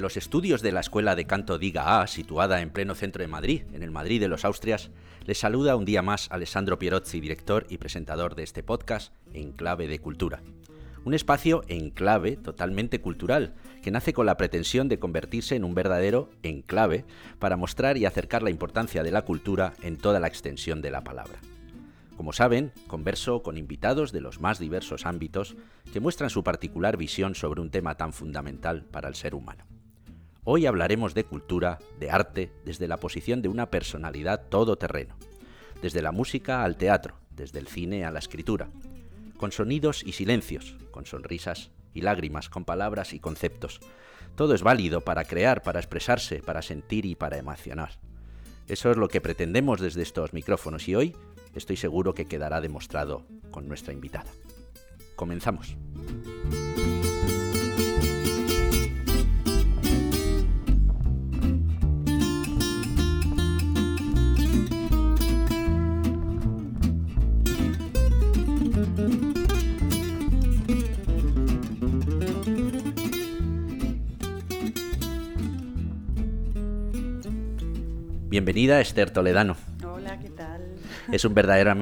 los estudios de la Escuela de Canto Diga A, situada en pleno centro de Madrid, en el Madrid de los Austrias, les saluda un día más Alessandro Pierozzi, director y presentador de este podcast En Clave de Cultura. Un espacio en clave totalmente cultural, que nace con la pretensión de convertirse en un verdadero enclave para mostrar y acercar la importancia de la cultura en toda la extensión de la palabra. Como saben, converso con invitados de los más diversos ámbitos que muestran su particular visión sobre un tema tan fundamental para el ser humano. Hoy hablaremos de cultura, de arte, desde la posición de una personalidad todoterreno, desde la música al teatro, desde el cine a la escritura, con sonidos y silencios, con sonrisas y lágrimas, con palabras y conceptos. Todo es válido para crear, para expresarse, para sentir y para emocionar. Eso es lo que pretendemos desde estos micrófonos y hoy estoy seguro que quedará demostrado con nuestra invitada. Comenzamos. Bienvenida Esther Toledano. Hola, ¿qué tal? Es un verdadero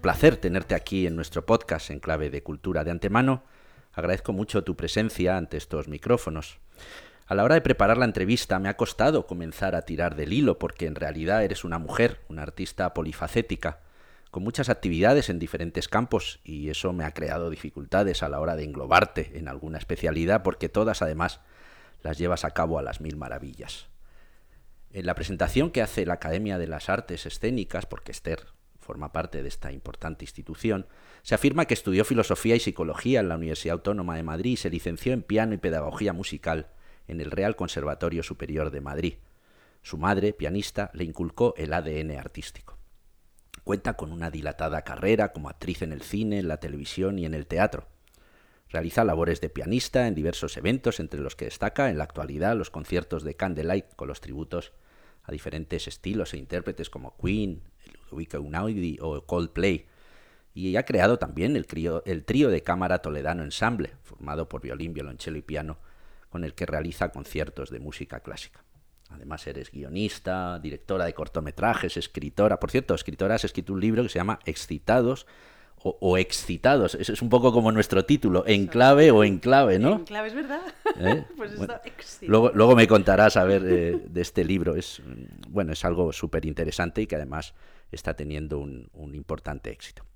placer tenerte aquí en nuestro podcast en clave de cultura. De antemano, agradezco mucho tu presencia ante estos micrófonos. A la hora de preparar la entrevista me ha costado comenzar a tirar del hilo porque en realidad eres una mujer, una artista polifacética, con muchas actividades en diferentes campos y eso me ha creado dificultades a la hora de englobarte en alguna especialidad porque todas además las llevas a cabo a las mil maravillas. En la presentación que hace la Academia de las Artes Escénicas, porque Esther forma parte de esta importante institución, se afirma que estudió filosofía y psicología en la Universidad Autónoma de Madrid y se licenció en piano y pedagogía musical en el Real Conservatorio Superior de Madrid. Su madre, pianista, le inculcó el ADN artístico. Cuenta con una dilatada carrera como actriz en el cine, en la televisión y en el teatro. Realiza labores de pianista en diversos eventos, entre los que destaca en la actualidad los conciertos de Candlelight con los tributos a diferentes estilos e intérpretes como Queen, Ludovico Unaudi o Coldplay. Y ha creado también el, el trío de cámara Toledano Ensemble, formado por violín, violonchelo y piano, con el que realiza conciertos de música clásica. Además eres guionista, directora de cortometrajes, escritora. Por cierto, escritora, has escrito un libro que se llama Excitados, o, excitados. Eso es un poco como nuestro título, en clave o en clave, ¿no? En clave, es verdad. ¿Eh? pues luego, luego, me contarás a ver eh, de este libro. Es, bueno, es algo súper interesante y que además está teniendo un, un, importante éxito.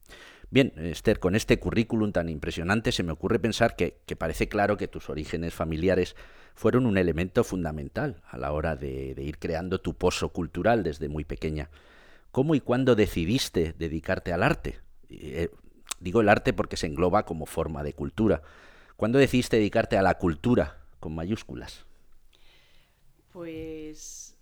Bien, Esther, con este currículum tan impresionante se me ocurre pensar que, que, parece claro que tus orígenes familiares fueron un elemento fundamental a la hora de, de ir creando tu pozo cultural desde muy pequeña. ¿Cómo y cuándo decidiste dedicarte al arte? Eh, digo el arte porque se engloba como forma de cultura. ¿Cuándo decidiste dedicarte a la cultura con mayúsculas? Pues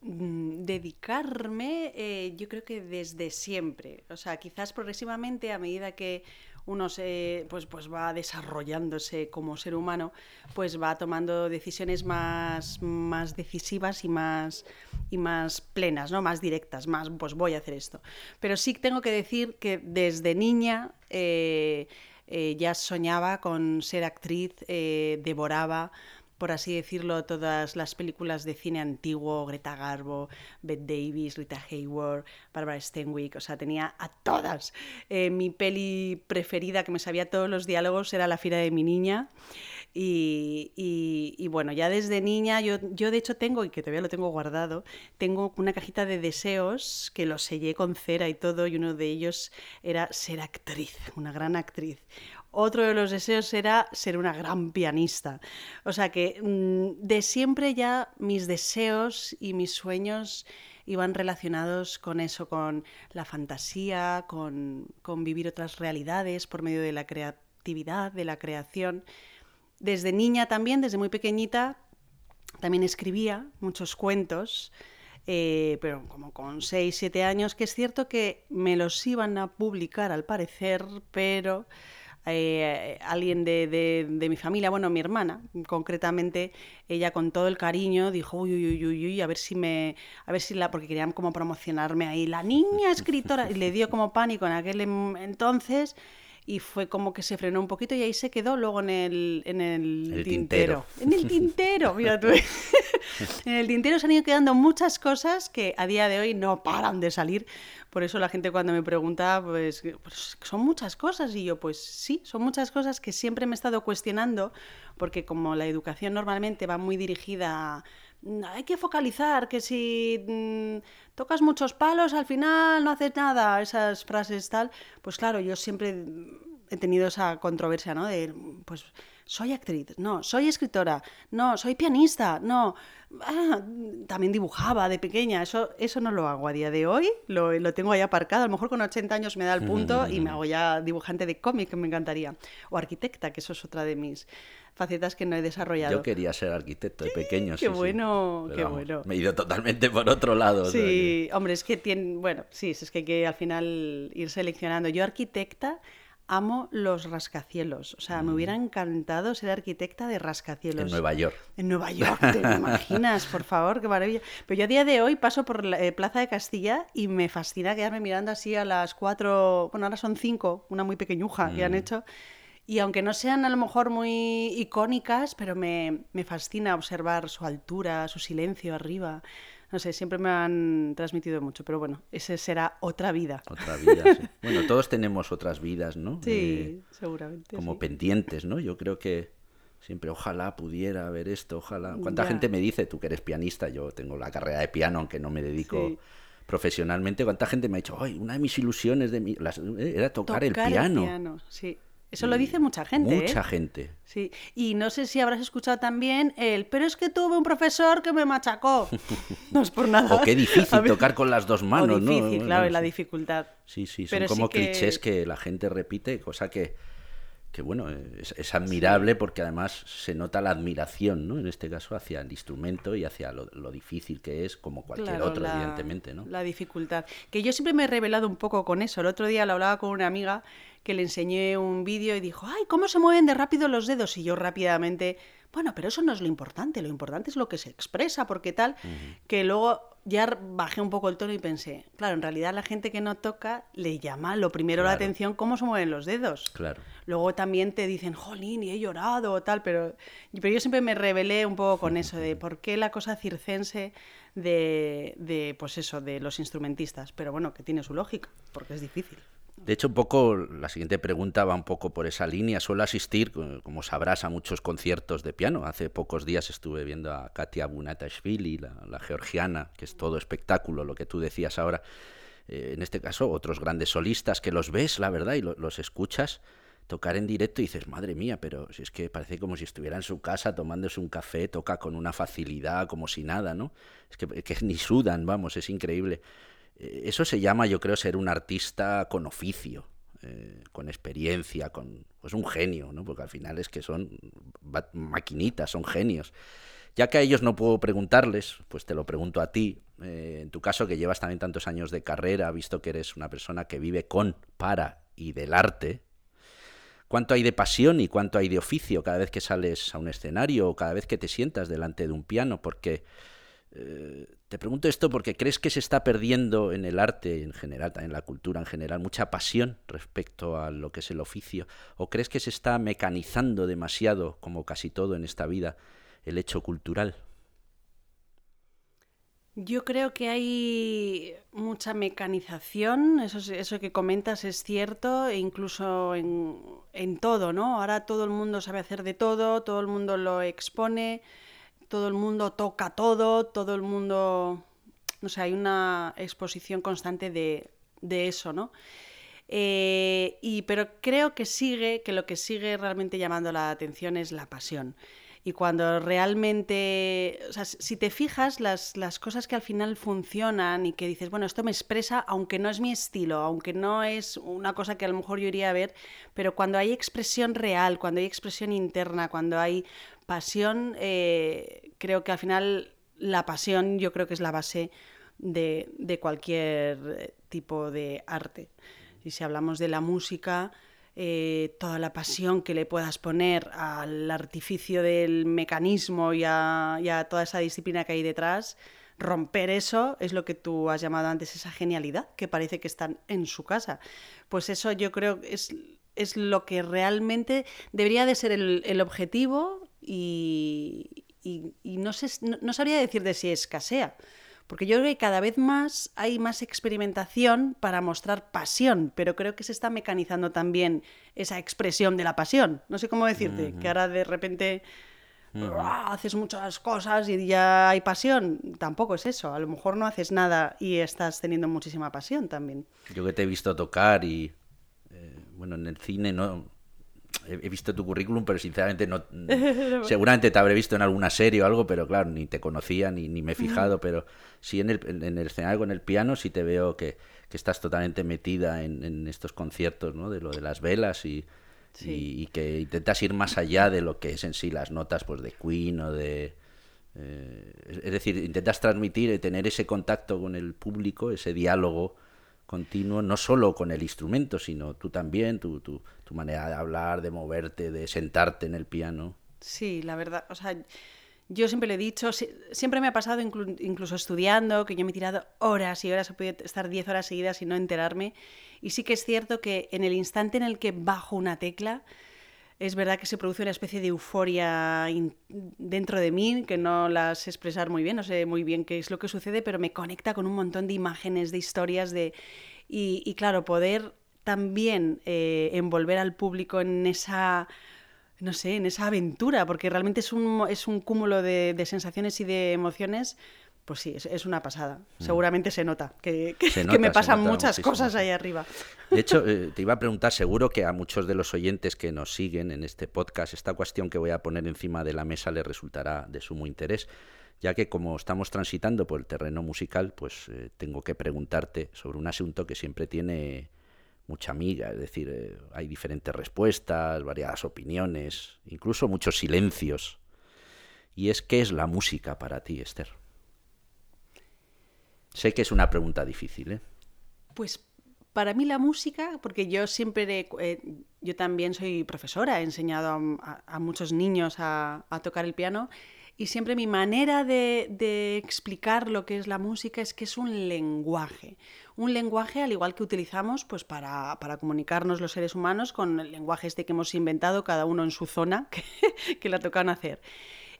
mm, dedicarme eh, yo creo que desde siempre. O sea, quizás progresivamente a medida que uno se, pues, pues va desarrollándose como ser humano, pues va tomando decisiones más, más decisivas y más, y más plenas, ¿no? más directas, más pues voy a hacer esto. Pero sí tengo que decir que desde niña eh, eh, ya soñaba con ser actriz, eh, devoraba por así decirlo, todas las películas de cine antiguo, Greta Garbo, Bette Davis, Rita Hayworth, Barbara Stenwick, o sea, tenía a todas. Eh, mi peli preferida, que me sabía todos los diálogos, era La Fira de mi niña. Y, bueno, ya desde niña, yo, yo de hecho tengo, y que todavía lo tengo guardado, tengo una cajita de deseos que lo sellé con cera y todo, y uno de ellos era ser actriz, una gran actriz. Otro de los deseos era ser una gran pianista. O sea que mm, de siempre ya mis deseos y mis sueños iban relacionados con eso, con la fantasía, con, vivir otras realidades por medio de la creatividad, de la creación. Desde niña también, desde muy pequeñita, también escribía muchos cuentos. Eh, pero como con 6, 7 años, que es cierto que me los iban a publicar al parecer, pero eh, alguien de, mi familia, bueno, mi hermana, concretamente, ella con todo el cariño dijo, uy, uy, uy, uy, a ver si me, a ver si la, porque querían como promocionarme ahí, la niña escritora, y le dio como pánico en aquel entonces, y fue como que se frenó un poquito y ahí se quedó luego en el, en el, tintero. En el tintero, mira tú. en el tintero se han ido quedando muchas cosas que a día de hoy no paran de salir. Por eso la gente cuando me pregunta, pues, pues son muchas cosas. Y yo, pues sí, son muchas cosas que siempre me he estado cuestionando, porque como la educación normalmente va muy dirigida a hay que focalizar, que si mm, tocas muchos palos al final no haces nada, esas frases tal, pues claro, yo siempre he tenido esa controversia, ¿no? De, pues, soy actriz, no, soy escritora, no, soy pianista, no, ah, también dibujaba de pequeña, eso, eso no lo hago a día de hoy, lo, lo, tengo ahí aparcado, a lo mejor con 80 años me da el punto y me hago ya dibujante de cómic, que me encantaría, o arquitecta, que eso es otra de mis facetas que no he desarrollado. Yo quería ser arquitecto de pequeño, Qué bueno, qué bueno. Me he ido totalmente por otro lado. Sí, hombre, es que tiene, bueno, sí, es que hay que al final ir seleccionando. Yo arquitecta amo los rascacielos. O sea, me hubiera mm. encantado ser arquitecta de rascacielos. En Nueva York. En Nueva York, ¿te imaginas? Por favor, qué maravilla. Pero yo a día de hoy paso por la eh, Plaza de Castilla y me fascina quedarme mirando así a las cuatro, bueno, ahora son cinco, una muy pequeñuja que han mm. hecho. Y aunque no sean a lo mejor muy icónicas, pero me, me fascina observar su altura, su silencio arriba no sé, siempre me han transmitido mucho, pero bueno, ese será otra vida. Otra vida, sí. Bueno, todos tenemos otras vidas, ¿no? Sí, eh, seguramente. Como pendientes, ¿no? Yo creo que siempre, ojalá pudiera ver esto, ojalá. ¿Cuánta gente me dice, tú que eres pianista, yo tengo la carrera de piano, aunque no me dedico... profesionalmente, ¿cuánta gente me ha dicho, ay, una de mis ilusiones de mi... Eh, era tocar, el piano? El piano sí. Eso lo dice mucha gente. ¿eh? Mucha gente. Sí. Y no sé si habrás escuchado también el, pero es que tuve un profesor que me machacó. no es por nada. O qué difícil tocar con las dos manos, o difícil, claro, la dificultad. Sí, sí, son como clichés que la gente repite, cosa que que bueno, es, admirable porque además se nota la admiración, ¿no? En este caso hacia el instrumento y hacia lo, difícil que es, como cualquier otro, evidentemente, ¿no? La dificultad. Que yo siempre me he revelado un poco con eso. El otro día lo hablaba con una amiga que le enseñé un vídeo y dijo, ay, ¿cómo se mueven de rápido los dedos? Y yo rápidamente, bueno, pero eso no es lo importante, lo importante es lo que se expresa, porque tal, que luego ya bajé un poco el tono y pensé, claro, en realidad la gente que no toca le llama lo primero la atención cómo se mueven los dedos. Claro. Luego también te dicen, jolín, y he llorado o tal, pero, pero yo siempre me rebelé un poco con eso de por qué la cosa circense de, de, pues eso, de los instrumentistas. Pero bueno, que tiene su lógica, porque es difícil. De hecho, un poco la siguiente pregunta va un poco por esa línea. Suelo asistir, como sabrás, a muchos conciertos de piano. Hace pocos días estuve viendo a Katia Bunatashvili, la, georgiana, que es todo espectáculo, lo que tú decías ahora. Eh, en este caso, otros grandes solistas que los ves, la verdad, y los escuchas tocar en directo y dices, madre mía, pero si es que parece como si estuviera en su casa tomándose un café, toca con una facilidad, como si nada, ¿no? Es que, que ni sudan, vamos, es increíble. Eh, eso se llama, yo creo, ser un artista con oficio, eh, con experiencia, con pues un genio, ¿no? Porque al final es que son maquinitas, son genios. Ya que a ellos no puedo preguntarles, pues te lo pregunto a ti. Eh, en tu caso, que llevas también tantos años de carrera, visto que eres una persona que vive con, para y del arte, ¿cuánto hay de pasión y cuánto hay de oficio cada vez que sales a un escenario o cada vez que te sientas delante de un piano? Porque te pregunto esto porque crees que se está perdiendo en el arte en general, en la cultura en general, mucha pasión respecto a lo que es el oficio, o crees que se está mecanizando demasiado, como casi todo en esta vida, el hecho cultural. Yo creo que hay mucha mecanización, eso, que comentas es cierto, e incluso en, en todo, ¿no? Ahora todo el mundo sabe hacer de todo, todo el mundo lo expone todo el mundo toca todo, todo el mundo, no sé, hay una exposición constante de, eso, ¿no? Eh, y, pero creo que sigue, que lo que sigue realmente llamando la atención es la pasión. Y cuando realmente, o sea, si te fijas, las, las, cosas que al final funcionan y que dices, bueno, esto me expresa, aunque no es mi estilo, aunque no es una cosa que a lo mejor yo iría a ver, pero cuando hay expresión real, cuando hay expresión interna, cuando hay pasión, eh, creo que al final la pasión yo creo que es la base de, de cualquier tipo de arte. Y si hablamos de la música, eh, toda la pasión que le puedas poner al artificio del mecanismo y a, toda esa disciplina que hay detrás, romper eso es lo que tú has llamado antes esa genialidad, que parece que están en su casa. Pues eso yo creo es, es lo que realmente debería de ser el, objetivo y, no, sé, no, sabría decir de si escasea. Porque yo creo que cada vez más hay más experimentación para mostrar pasión, pero creo que se está mecanizando también esa expresión de la pasión. No sé cómo decirte, que ahora de repente haces muchas cosas y ya hay pasión. Tampoco es eso. A lo mejor no haces nada y estás teniendo muchísima pasión también. Yo que te he visto tocar y, eh, bueno, en el cine no he visto tu currículum, pero sinceramente no. seguramente te habré visto en alguna serie o algo, pero claro, ni te conocía ni, ni me he fijado. Pero sí en el, en el escenario con el piano, sí te veo que, que estás totalmente metida en, en, estos conciertos, ¿no? De lo de las velas y, y, que intentas ir más allá de lo que es en sí las notas pues de Queen o de. Eh, es decir, intentas transmitir y tener ese contacto con el público, ese diálogo continuo, no solo con el instrumento, sino tú también, tu, tu, tu manera de hablar, de moverte, de sentarte en el piano. Sí, la verdad, o sea, yo siempre le he dicho, siempre me ha pasado incluso estudiando, que yo me he tirado horas y horas, he podido estar 10 horas seguidas y no enterarme. Y sí que es cierto que en el instante en el que bajo una tecla, es verdad que se produce una especie de euforia dentro de mí, que no la sé expresar muy bien, no sé muy bien qué es lo que sucede, pero me conecta con un montón de imágenes, de historias, de... Y, claro, poder también eh, envolver al público en esa no sé, en esa aventura, porque realmente es un, es un cúmulo de, sensaciones y de emociones. Pues sí, es, una pasada. Mm. Seguramente se nota que, me pasan muchas cosas ahí arriba. De hecho, eh, te iba a preguntar, seguro que a muchos de los oyentes que nos siguen en este podcast, esta cuestión que voy a poner encima de la mesa les resultará de sumo interés, ya que como estamos transitando por el terreno musical, pues eh, tengo que preguntarte sobre un asunto que siempre tiene mucha amiga, es decir, eh, hay diferentes respuestas, variadas opiniones, incluso muchos silencios. Y es, ¿qué es la música para ti, Esther? Sé que es una pregunta difícil, ¿eh? Pues para mí la música, porque yo siempre, eh, yo también soy profesora, he enseñado a, muchos niños a, tocar el piano y siempre mi manera de, explicar lo que es la música es que es un lenguaje. Un lenguaje al igual que utilizamos pues, para, comunicarnos los seres humanos con el lenguaje este que hemos inventado cada uno en su zona que, que le tocan hacer.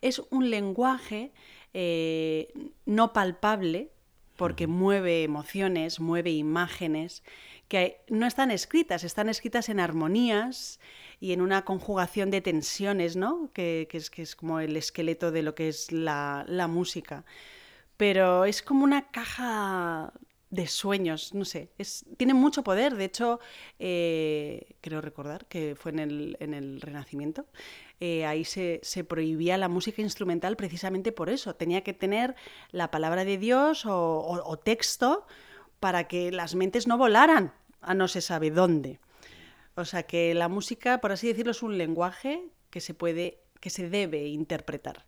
Es un lenguaje eh, no palpable porque mueve emociones, mueve imágenes que no están escritas, están escritas en armonías y en una conjugación de tensiones, ¿no? Que, es, que es, como el esqueleto de lo que es la, música. Pero es como una caja de sueños, no sé, es, tiene mucho poder. De hecho, eh, creo recordar que fue en el, en el Renacimiento. Eh, ahí se, prohibía la música instrumental precisamente por eso. Tenía que tener la palabra de Dios o texto para que las mentes no volaran a no se sabe dónde. O sea que la música, por así decirlo, es un lenguaje que se puede, que se debe interpretar.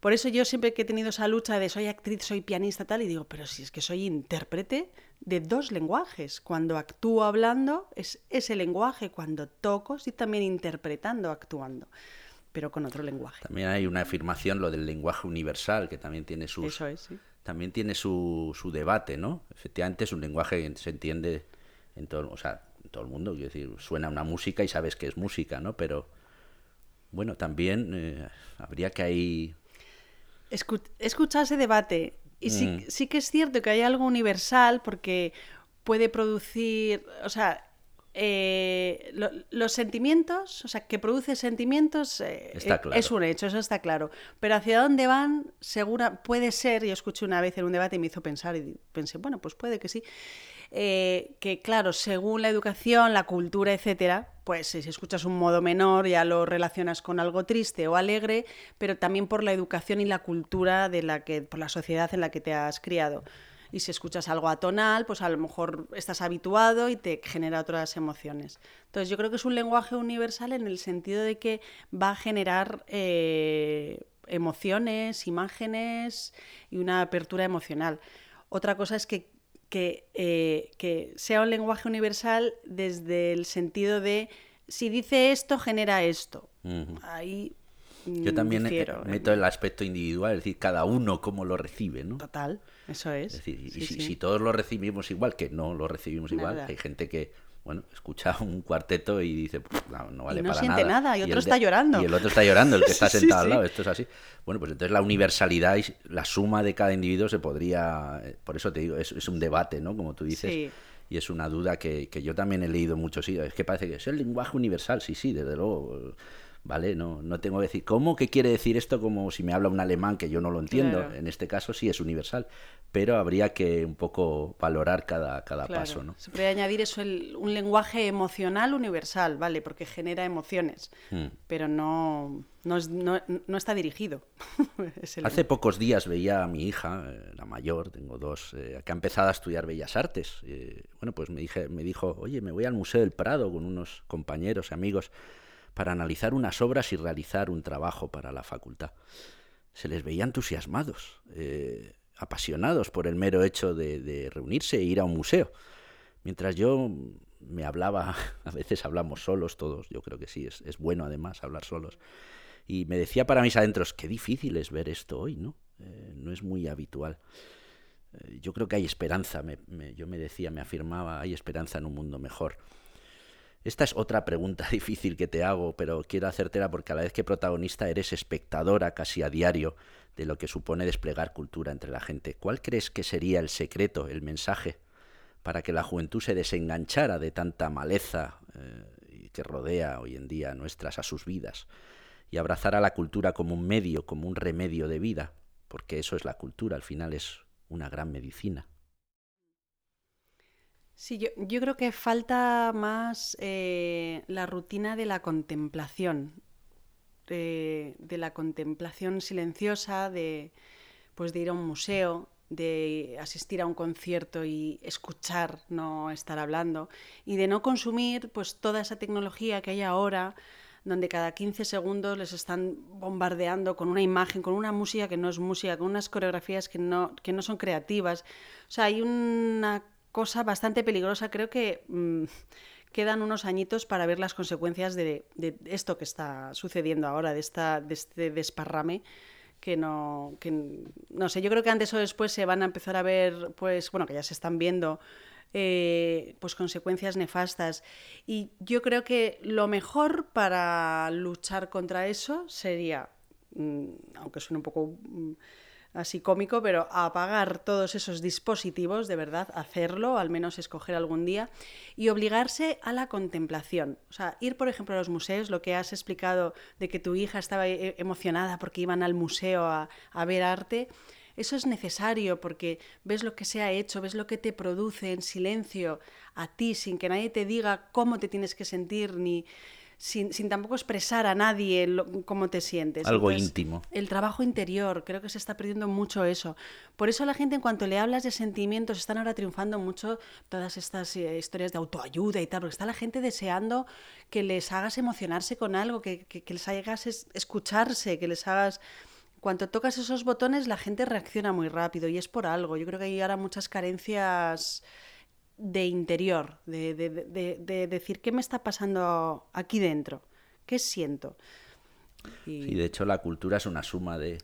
Por eso yo siempre que he tenido esa lucha de soy actriz, soy pianista, tal, y digo, pero si es que soy intérprete de dos lenguajes. Cuando actúo hablando es ese lenguaje, cuando toco estoy también interpretando, actuando, pero con otro lenguaje. También hay una afirmación, lo del lenguaje universal, que también tiene su Eso es, sí. También tiene su, su debate, ¿no? Efectivamente es un lenguaje que se entiende en todo, o sea, todo el mundo, quiero decir, suena una música y sabes que es música, ¿no? Pero bueno, también eh, habría que ahí... escuchar ese debate. Y sí, mm. sí que es cierto que hay algo universal porque puede producir, o sea, eh, los sentimientos, o sea, que produce sentimientos eh, es un hecho, eso está claro. Pero hacia dónde van, segura, puede ser, yo escuché una vez en un debate y me hizo pensar y pensé, bueno, pues puede que sí. Eh, que claro, según la educación, la cultura, etcétera, pues si escuchas un modo menor ya lo relacionas con algo triste o alegre, pero también por la educación y la cultura de la que, por la sociedad en la que te has criado. Y si escuchas algo atonal, pues a lo mejor estás habituado y te genera otras emociones. Entonces yo creo que es un lenguaje universal en el sentido de que va a generar eh, emociones, imágenes y una apertura emocional. Otra cosa es que eh, que, sea un lenguaje universal desde el sentido de si dice esto, genera esto. Ahí. Yo también eh, meto el aspecto individual, es decir, cada uno cómo lo recibe, ¿no? Total, eso es. Es decir, si, todos lo recibimos igual, que no lo recibimos igual, hay gente que bueno, escucha un cuarteto y dice, no, no vale y no para siente nada. nada, y otro está llorando. Y el otro está llorando, el que está Sí, sentado al lado, esto es así. Bueno, pues entonces la universalidad y la suma de cada individuo se podría, eh, por eso te digo, es, es un debate, ¿no? Como tú dices. Sí. Y es una duda que, que yo también he leído mucho, sí, es que parece que es el lenguaje universal, sí, sí, desde luego. ¿Vale? No, no tengo que decir, ¿cómo que quiere decir esto como si me habla un alemán que yo no lo entiendo? Claro. En este caso sí es universal, pero habría que un poco valorar cada, cada Claro. paso, ¿no? Se podría añadir eso, el- un lenguaje emocional universal, ¿vale? Porque genera emociones, Hmm. pero no, no, es- no- no está dirigido. Es el- Hace pocos días veía a mi hija, eh, la mayor, tengo dos, eh, que ha empezado a estudiar Bellas Artes. Eh, bueno, pues me, dije, me dijo, oye, me voy al Museo del Prado con unos compañeros amigos para analizar unas obras y realizar un trabajo para la facultad. Se les veía entusiasmados, eh, apasionados por el mero hecho de, reunirse e ir a un museo. Mientras yo me hablaba, a veces hablamos solos todos, yo creo que sí, es, bueno además hablar solos. Y me decía para mis adentros, qué difícil es ver esto hoy, ¿no? Eh, no es muy habitual. Eh, yo creo que hay esperanza, me- yo me decía, me afirmaba, hay esperanza en un mundo mejor. Esta es otra pregunta difícil que te hago, pero quiero hacértela porque a la vez que protagonista eres espectadora casi a diario de lo que supone desplegar cultura entre la gente. ¿Cuál crees que sería el secreto, el mensaje, para que la juventud se desenganchara de tanta maleza eh, que rodea hoy en día nuestras a sus vidas y abrazara la cultura como un medio, como un remedio de vida? Porque eso es la cultura, al final es una gran medicina. Sí, yo, yo creo que falta más eh, la rutina de la contemplación, de, de la contemplación silenciosa, de, pues de ir a un museo, de asistir a un concierto y escuchar, no estar hablando, y de no consumir pues toda esa tecnología que hay ahora, donde cada 15 segundos les están bombardeando con una imagen, con una música que no es música, con unas coreografías que no, que no son creativas. O sea, hay una cosa bastante peligrosa. Creo que mm, quedan unos añitos para ver las consecuencias de, esto que está sucediendo ahora, de, esta, este desparrame que no, que no sé, yo creo que antes o después se van a empezar a ver, pues bueno, que ya se están viendo, eh, pues consecuencias nefastas. Y yo creo que lo mejor para luchar contra eso sería, mm, aunque suene un poco mm, así cómico, pero apagar todos esos dispositivos, de verdad, hacerlo, al menos escoger algún día, y obligarse a la contemplación. O sea, ir, por ejemplo, a los museos, lo que has explicado de que tu hija estaba eh, emocionada porque iban al museo a, a ver arte. Eso es necesario porque ves lo que se ha hecho, ves lo que te produce en silencio a ti, sin que nadie te diga cómo te tienes que sentir, ni sin, sin tampoco expresar a nadie lo- cómo te sientes. Algo Entonces, íntimo. El trabajo interior, creo que se está perdiendo mucho eso. Por eso la gente, en cuanto le hablas de sentimientos, están ahora triunfando mucho todas estas eh, historias de autoayuda y tal, porque está la gente deseando que les hagas emocionarse con algo, que, que- que les hagas es- escucharse, que les hagas... Cuando tocas esos botones, la gente reacciona muy rápido y es por algo. Yo creo que hay ahora muchas carencias de interior, de, de- de- de- de decir qué me está pasando aquí dentro, qué siento. Y- Sí, de hecho la cultura es una suma de...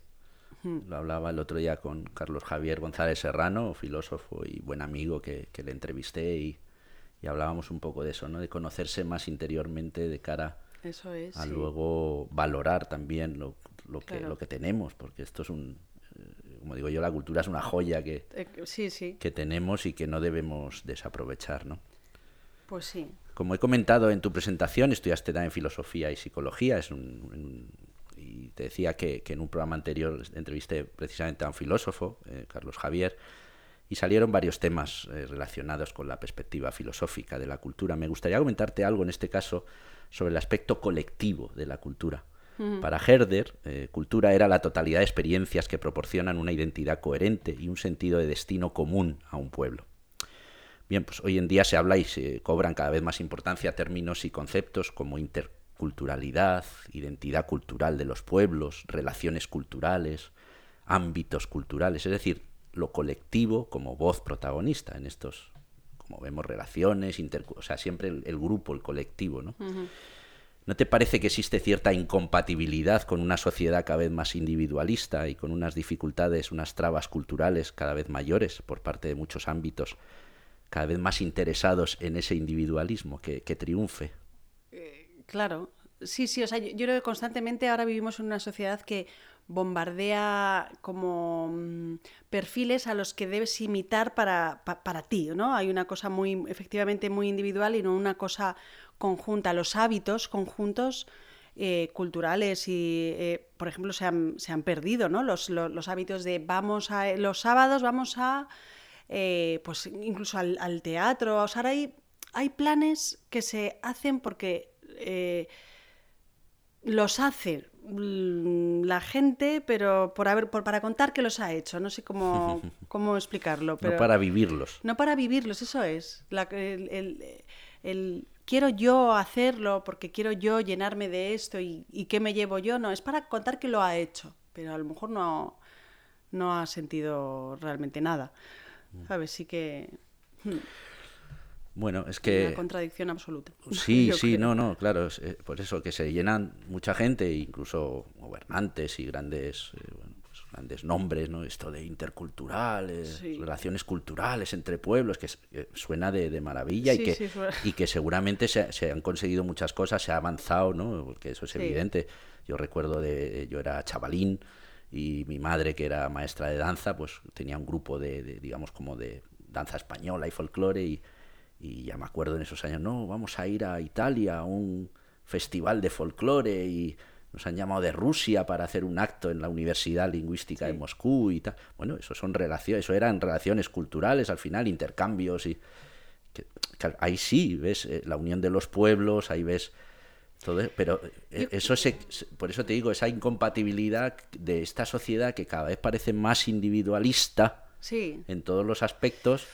Lo hablaba el otro día con Carlos Javier González Serrano, filósofo y buen amigo que, que le entrevisté y, y hablábamos un poco de eso, ¿no? De conocerse más interiormente de cara Eso es. a sí. luego valorar también lo, lo que, lo que tenemos, porque esto es un... Como digo yo, la cultura es una joya que, Eh, sí, sí, que tenemos y que no debemos desaprovechar, ¿no? pues sí. Como he comentado en tu presentación, estudiaste también filosofía y psicología, es un- un- y te decía que, que en un programa anterior entrevisté precisamente a un filósofo, eh, Carlos Javier, y salieron varios temas eh, relacionados con la perspectiva filosófica de la cultura. Me gustaría comentarte algo en este caso sobre el aspecto colectivo de la cultura. Para Herder, eh, cultura era la totalidad de experiencias que proporcionan una identidad coherente y un sentido de destino común a un pueblo. Bien, pues hoy en día se habla y se cobran cada vez más importancia términos y conceptos como interculturalidad, identidad cultural de los pueblos, relaciones culturales, ámbitos culturales, es decir, lo colectivo como voz protagonista en estos, como vemos, relaciones, o sea, siempre el, el grupo, el colectivo, ¿no? ¿No te parece que existe cierta incompatibilidad con una sociedad cada vez más individualista y con unas dificultades, unas trabas culturales cada vez mayores por parte de muchos ámbitos cada vez más interesados en ese individualismo que, triunfe. Eh, claro, sí, sí, o sea, yo, yo, creo que constantemente ahora vivimos en una sociedad que bombardea como mm, perfiles a los que debes imitar para, para ti, ¿no? Hay una cosa muy, efectivamente, muy individual y no una cosa conjunta. Los hábitos conjuntos eh, culturales y, eh, por ejemplo, se han, se han perdido, ¿no? Los, los, hábitos de vamos a, los sábados vamos a, eh, pues incluso al, teatro. O sea, hay, hay planes que se hacen porque los hace mm, la gente, pero por haber, por, para contar que los ha hecho. No sé cómo, cómo explicarlo. Pero no para vivirlos. No para vivirlos, eso es. La, el, el, quiero yo hacerlo porque quiero yo llenarme de esto y, y qué me llevo yo. No, es para contar que lo ha hecho, pero a lo mejor no, no ha sentido realmente nada. Mm. ¿Sabes? Sí que... Bueno, es que... Una contradicción absoluta. Sí, sí, no, no, claro, es, eh, por eso que se llenan mucha gente, incluso gobernantes y grandes, eh, pues grandes nombres, ¿no? Esto de interculturales, relaciones culturales entre pueblos, que, suena de, maravilla y, que, y que seguramente se, se, han conseguido muchas cosas, se ha avanzado, ¿no? Porque eso es evidente. Yo recuerdo de, yo era chavalín y mi madre, que era maestra de danza, pues tenía un grupo de, de digamos, como de danza española y folclore y y ya me acuerdo en esos años, no, vamos a ir a Italia a un festival de folclore y nos han llamado de Rusia para hacer un acto en la Universidad Lingüística de Moscú y tal. Bueno, eso son relaciones, eso eran relaciones culturales al final, intercambios y ahí sí ves eh, la unión de los pueblos, ahí ves todo, pero eh, eso se, por eso te digo esa incompatibilidad de esta sociedad que cada vez parece más individualista en todos los aspectos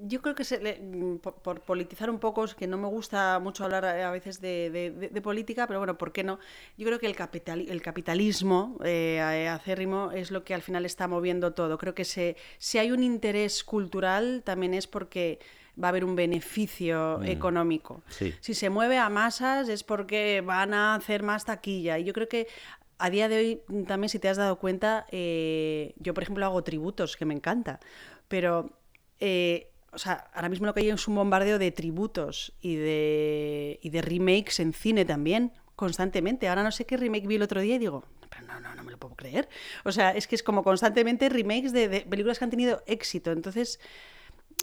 yo creo que se mm, por, politizar un poco, es que no me gusta mucho hablar a veces de, política, pero bueno, ¿por qué no? Yo creo que el, capital, el capitalismo eh, acérrimo es lo que al final está moviendo todo. Creo que se, si hay un interés cultural también es porque va a haber un beneficio mm. económico. Si se mueve a masas es porque van a hacer más taquilla. Y yo creo que a día de hoy también, si te has dado cuenta, eh, yo por ejemplo hago tributos, que me encanta, pero... Eh, o sea, ahora mismo lo que hay es un bombardeo de tributos y de, y de remakes en cine también, constantemente. Ahora no sé qué remake vi el otro día y digo, pero no, no, no me lo puedo creer. O sea, es que es como constantemente remakes de, películas que han tenido éxito. Entonces,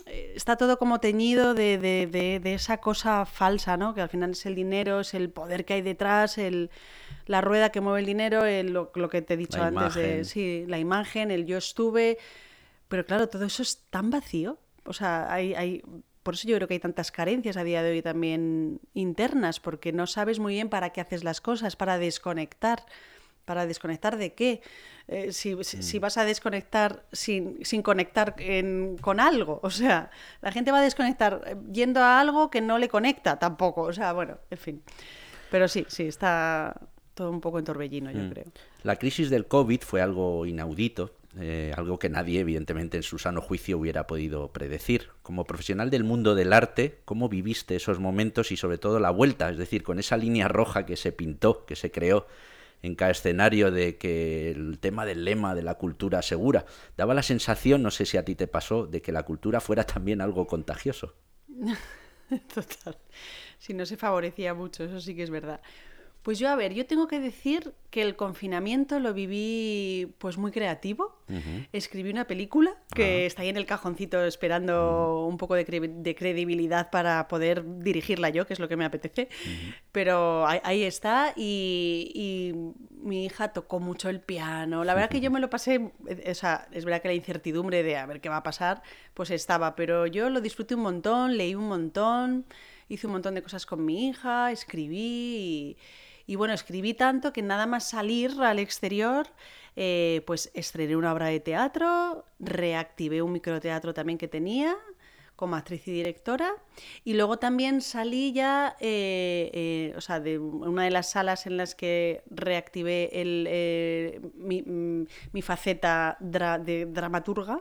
eh, está todo como teñido de, de, esa cosa falsa, ¿no? Que al final es el dinero, es el poder que hay detrás, el, la rueda que mueve el dinero, lo, lo, que te he dicho antes, de, sí, la imagen, el yo estuve. Pero claro, todo eso es tan vacío o sea, hay, hay, por eso yo creo que hay tantas carencias a día de hoy también internas, porque no sabes muy bien para qué haces las cosas, para desconectar. ¿Para desconectar de qué? Eh, si, si, mm. vas a desconectar sin, sin conectar con algo. O sea, la gente va a desconectar eh, yendo a algo que no le conecta tampoco. O sea, bueno, en fin. Pero sí, sí, está todo un poco en torbellino, yo mm. creo. La crisis del COVID fue algo inaudito eh, algo que nadie, evidentemente, en su sano juicio hubiera podido predecir. Como profesional del mundo del arte, ¿cómo viviste esos momentos y sobre todo la vuelta? Es decir, con esa línea roja que se pintó, que se creó en cada escenario de que el tema del lema de la cultura segura daba la sensación, no sé si a ti te pasó, de que la cultura fuera también algo contagioso. Total. Si no se favorecía mucho, eso sí que es verdad. Pues yo, a ver, yo tengo que decir que el confinamiento lo viví pues muy creativo. Escribí una película que está ahí en el cajoncito esperando un poco de, credibilidad para poder dirigirla yo, que es lo que me apetece. Pero ahí, está y, mi hija tocó mucho el piano. La verdad que yo me lo pasé, o sea, es verdad que la incertidumbre de a ver qué va a pasar, pues estaba, pero yo lo disfruté un montón, leí un montón, hice un montón de cosas con mi hija, escribí y y bueno, escribí tanto que nada más salir al exterior, eh, pues estrené una obra de teatro, reactivé un microteatro también que tenía como actriz y directora. Y luego también salí ya, eh, eh, o sea, de una de las salas en las que reactivé el, eh, mi, faceta de dramaturga,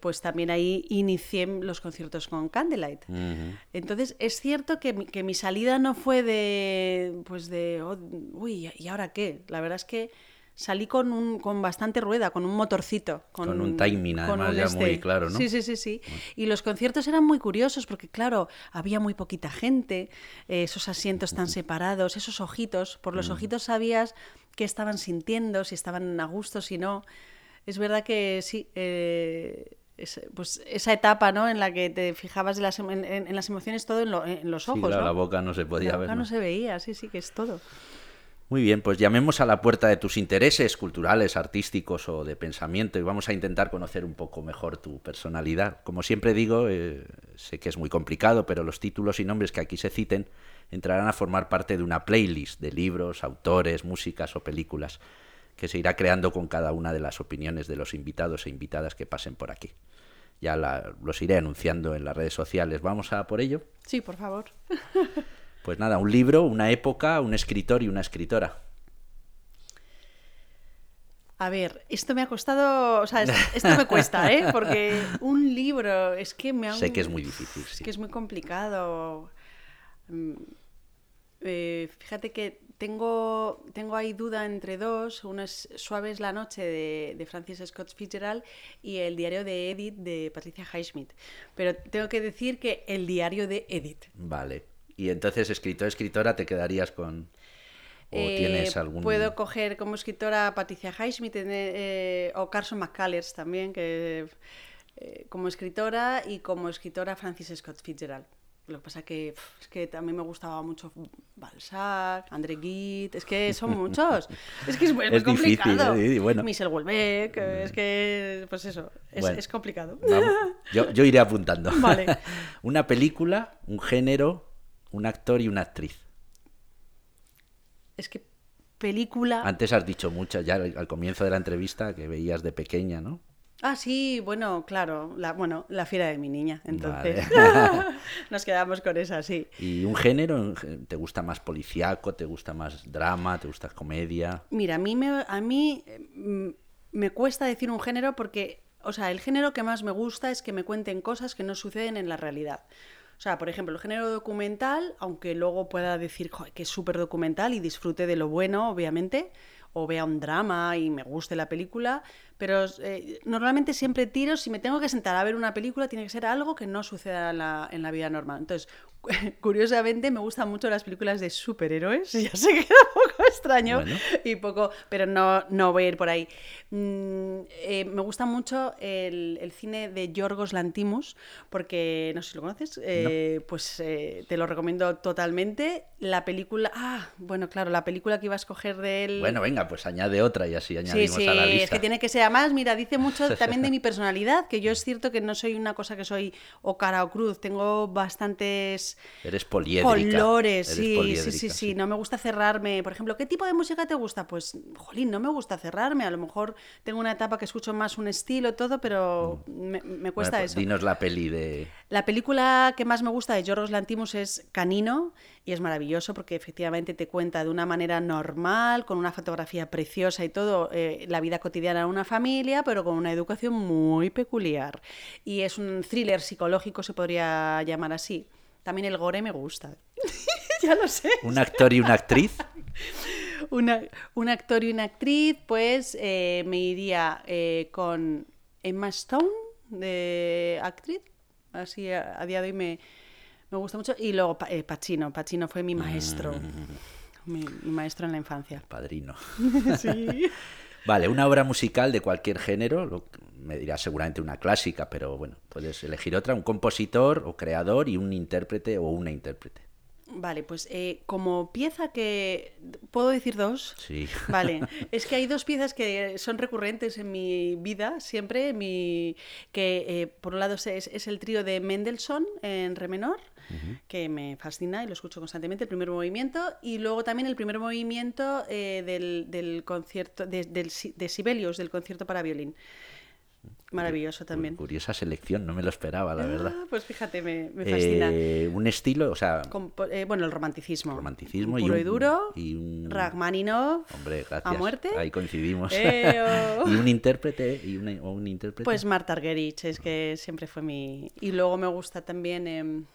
pues también ahí inicié los conciertos con Candlelight. Entonces, es cierto que mi, que mi, salida no fue de, pues de, oh, uy, ¿y ahora qué? La verdad es que salí con, un, con bastante rueda, con un motorcito. Con, un timing, además, ya muy este. claro, ¿no? Sí, sí, sí, sí. Y los conciertos eran muy curiosos porque, claro, había muy poquita gente, eh, esos asientos tan separados, esos ojitos, por los mm. ojitos sabías qué estaban sintiendo, si estaban a gusto, si no. Es verdad que sí, eh, pues esa etapa ¿no? en la que te fijabas en las, en, las emociones todo en, los ojos. Sí, la boca no se podía la ver. boca ¿no? se veía, sí, sí, que es todo. Muy bien, pues llamemos a la puerta de tus intereses culturales, artísticos o de pensamiento y vamos a intentar conocer un poco mejor tu personalidad. Como siempre digo, eh, sé que es muy complicado, pero los títulos y nombres que aquí se citen entrarán a formar parte de una playlist de libros, autores, músicas o películas que se irá creando con cada una de las opiniones de los invitados e invitadas que pasen por aquí. Ya los iré anunciando en las redes sociales. ¿Vamos a por ello? Sí, por favor. Pues nada, un libro, una época, un escritor y una escritora. A ver, esto me ha costado, o sea, esto me cuesta, ¿eh? Porque un libro, es que me ha... Sé que es muy difícil, sí. Es que es muy complicado. Mm, eh, fíjate que tengo, tengo ahí duda entre dos. Uno es Suaves la noche de, Francis Scott Fitzgerald y el diario de Edith de Patricia Highsmith. Pero tengo que decir que el diario de Edith. Vale. Y entonces, escritor, escritora, ¿te quedarías con...? ¿O eh, tienes algún...? Puedo coger como escritora a Patricia Highsmith eh, o Carson McCullers también, que eh, como escritora y como escritora Francis Scott Fitzgerald. Lo que pasa que es que también me gustaba mucho Balzac, André Gide, es que son muchos. Es que es muy, complicado. Difícil, bueno. Michel Houellebecq, es que, pues eso, es, complicado. Yo, yo, iré apuntando. Vale. una película, un género, un actor y una actriz. Es que película... Antes has dicho muchas, ya al comienzo de la entrevista, que veías de pequeña, ¿no? Ah, sí, bueno, claro, la, bueno, la fiera de mi niña, entonces nos quedamos con esa, sí. ¿Y un género? ¿Te gusta más policiaco? ¿Te gusta más drama? ¿Te gusta comedia? Mira, a mí me, a mí mm, me cuesta decir un género porque, o sea, el género que más me gusta es que me cuenten cosas que no suceden en la realidad. O sea, por ejemplo, el género documental, aunque luego pueda decir que es súper documental y disfrute de lo bueno, obviamente, o vea un drama y me guste la película, pero eh, normalmente siempre tiro, si me tengo que sentar a ver una película, tiene que ser algo que no suceda en la, en la vida normal. Entonces, curiosamente me gustan mucho las películas de superhéroes, ya sé que era un poco extraño y poco, pero no, no voy a ir por ahí. Mm, eh, me gusta mucho el, el, cine de Yorgos Lantimos, porque no sé si lo conoces, eh, pues te lo recomiendo totalmente. La película, ah, bueno, claro, la película que iba a escoger de él... Bueno, venga, pues añade otra y así añadimos a la lista. es que tiene que ser, además, mira, dice mucho también de mi personalidad, que yo es cierto que no soy una cosa que soy o cara o cruz, tengo bastantes Eres poliédrica. Colores, sí, sí, sí, sí, No me gusta cerrarme. Por ejemplo, ¿qué tipo de música te gusta? Pues, jolín, no me gusta cerrarme. A lo mejor tengo una etapa que escucho más un estilo, todo, pero mm. me, cuesta pues eso. Dinos la peli de. La película que más me gusta de Yorgos Lantimos es Canino y es maravilloso porque efectivamente te cuenta de una manera normal, con una fotografía preciosa y todo, eh, la vida cotidiana de una familia, pero con una educación muy peculiar. Y es un thriller psicológico, se podría llamar así. También el gore me gusta. ya lo sé. ¿Un actor y una actriz? una, un actor y una actriz, pues eh, me iría eh, con Emma Stone, de actriz. Así a, día de hoy me, gusta mucho. Y luego eh, Pacino. Pacino fue mi maestro. Mm. Mi, maestro en la infancia. Padrino. sí. Vale, una obra musical de cualquier género, me dirás seguramente una clásica, pero bueno, puedes elegir otra, un compositor o creador y un intérprete o una intérprete. Vale, pues eh, como pieza que... ¿Puedo decir dos? Sí. Vale, es que hay dos piezas que son recurrentes en mi vida, siempre, mi... que eh, por un lado es, es el trío de Mendelssohn en re menor, que me fascina y lo escucho constantemente, el primer movimiento, y luego también el primer movimiento eh, del, del, concierto de, de Sibelius, del concierto para violín. Maravilloso también. Curiosa selección, no me lo esperaba, la verdad. Ah, pues fíjate, me, fascina. Eh, un estilo, o sea. Eh, bueno, el romanticismo. Romanticismo puro y, duro. Y un. Rachmaninoff. Hombre, gracias. A muerte. Ahí coincidimos. y un intérprete. Y o un intérprete. Pues Marta Argerich, es que siempre fue mi. Y luego me gusta también.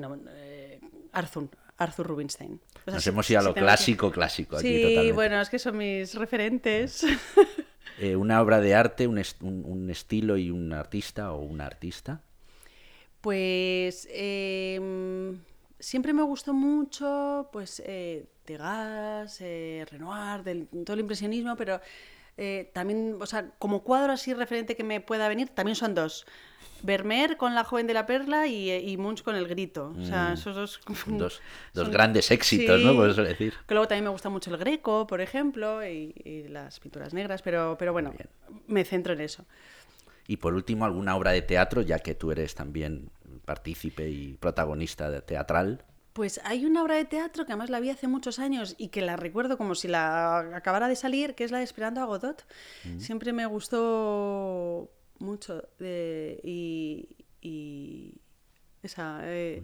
No, eh. Arthur Rubinstein. Nos hemos ido a lo clásico, clásico. Sí, bueno, es que son mis referentes. Eh, ¿Una obra de arte, un, un, estilo y un artista o una artista? Pues em, siempre me gustó mucho, pues, eh, Degas, eh, Renoir, del, todo el impresionismo, pero también, o sea, como cuadro así referente que me pueda venir, también son dos. Vermeer con La joven de la perla y, eh, y Munch con El grito. O sea, mm. esos dos... Dos, dos grandes éxitos, ¿no? Por eso decir. Que luego también me gusta mucho el greco, por ejemplo, y, las pinturas negras, pero, pero bueno, me centro en eso. Y por último, alguna obra de teatro, ya que tú eres también partícipe y protagonista teatral. Pues hay una obra de teatro que además la vi hace muchos años y que la recuerdo como si la acabara de salir, que es la de Esperando a Godot. Mm. Siempre me gustó mucho y, esa... Eh,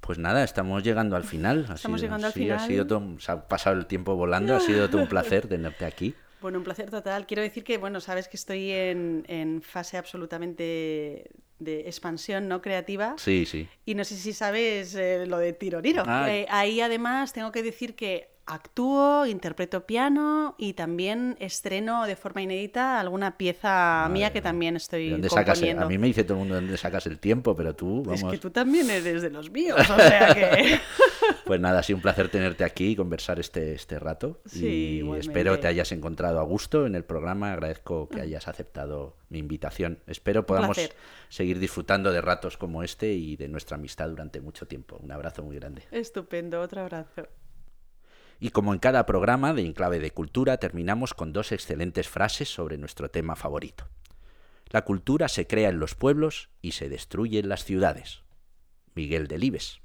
pues nada, estamos llegando al final. Estamos llegando al final. Ha sido se ha pasado el tiempo volando, ha sido todo un placer tenerte aquí. Bueno, un placer total. Quiero decir que, bueno, sabes que estoy en, en fase absolutamente de expansión no creativa. Sí, sí. Y no sé si sabes eh, lo de Tiroriro. Ah. Eh, ahí además tengo que decir que actúo, interpreto piano y también estreno de forma inédita alguna pieza mía que también estoy ¿Dónde componiendo. a mí me dice todo el mundo dónde sacas el tiempo, pero tú, vamos... Es que tú también eres de los míos, o sea que... pues nada, ha sido un placer tenerte aquí y conversar este, este rato. Sí, y espero te hayas encontrado a gusto en el programa. Agradezco que hayas aceptado mi invitación. Espero podamos seguir disfrutando de ratos como este y de nuestra amistad durante mucho tiempo. Un abrazo muy grande. Estupendo, otro abrazo. Y como en cada programa de Enclave de Cultura, terminamos con dos excelentes frases sobre nuestro tema favorito. La cultura se crea en los pueblos y se destruye en las ciudades. Miguel Delibes.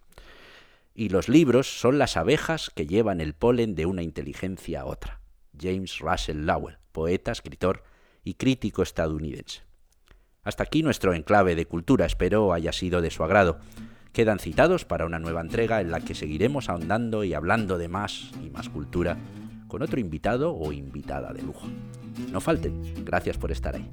Y los libros son las abejas que llevan el polen de una inteligencia a otra. James Russell Lowell, poeta, escritor y crítico estadounidense. Hasta aquí nuestro enclave de cultura, espero haya sido de su agrado quedan citados para una nueva entrega en la que seguiremos ahondando y hablando de más y más cultura con otro invitado o invitada de lujo. No falten, gracias por estar ahí.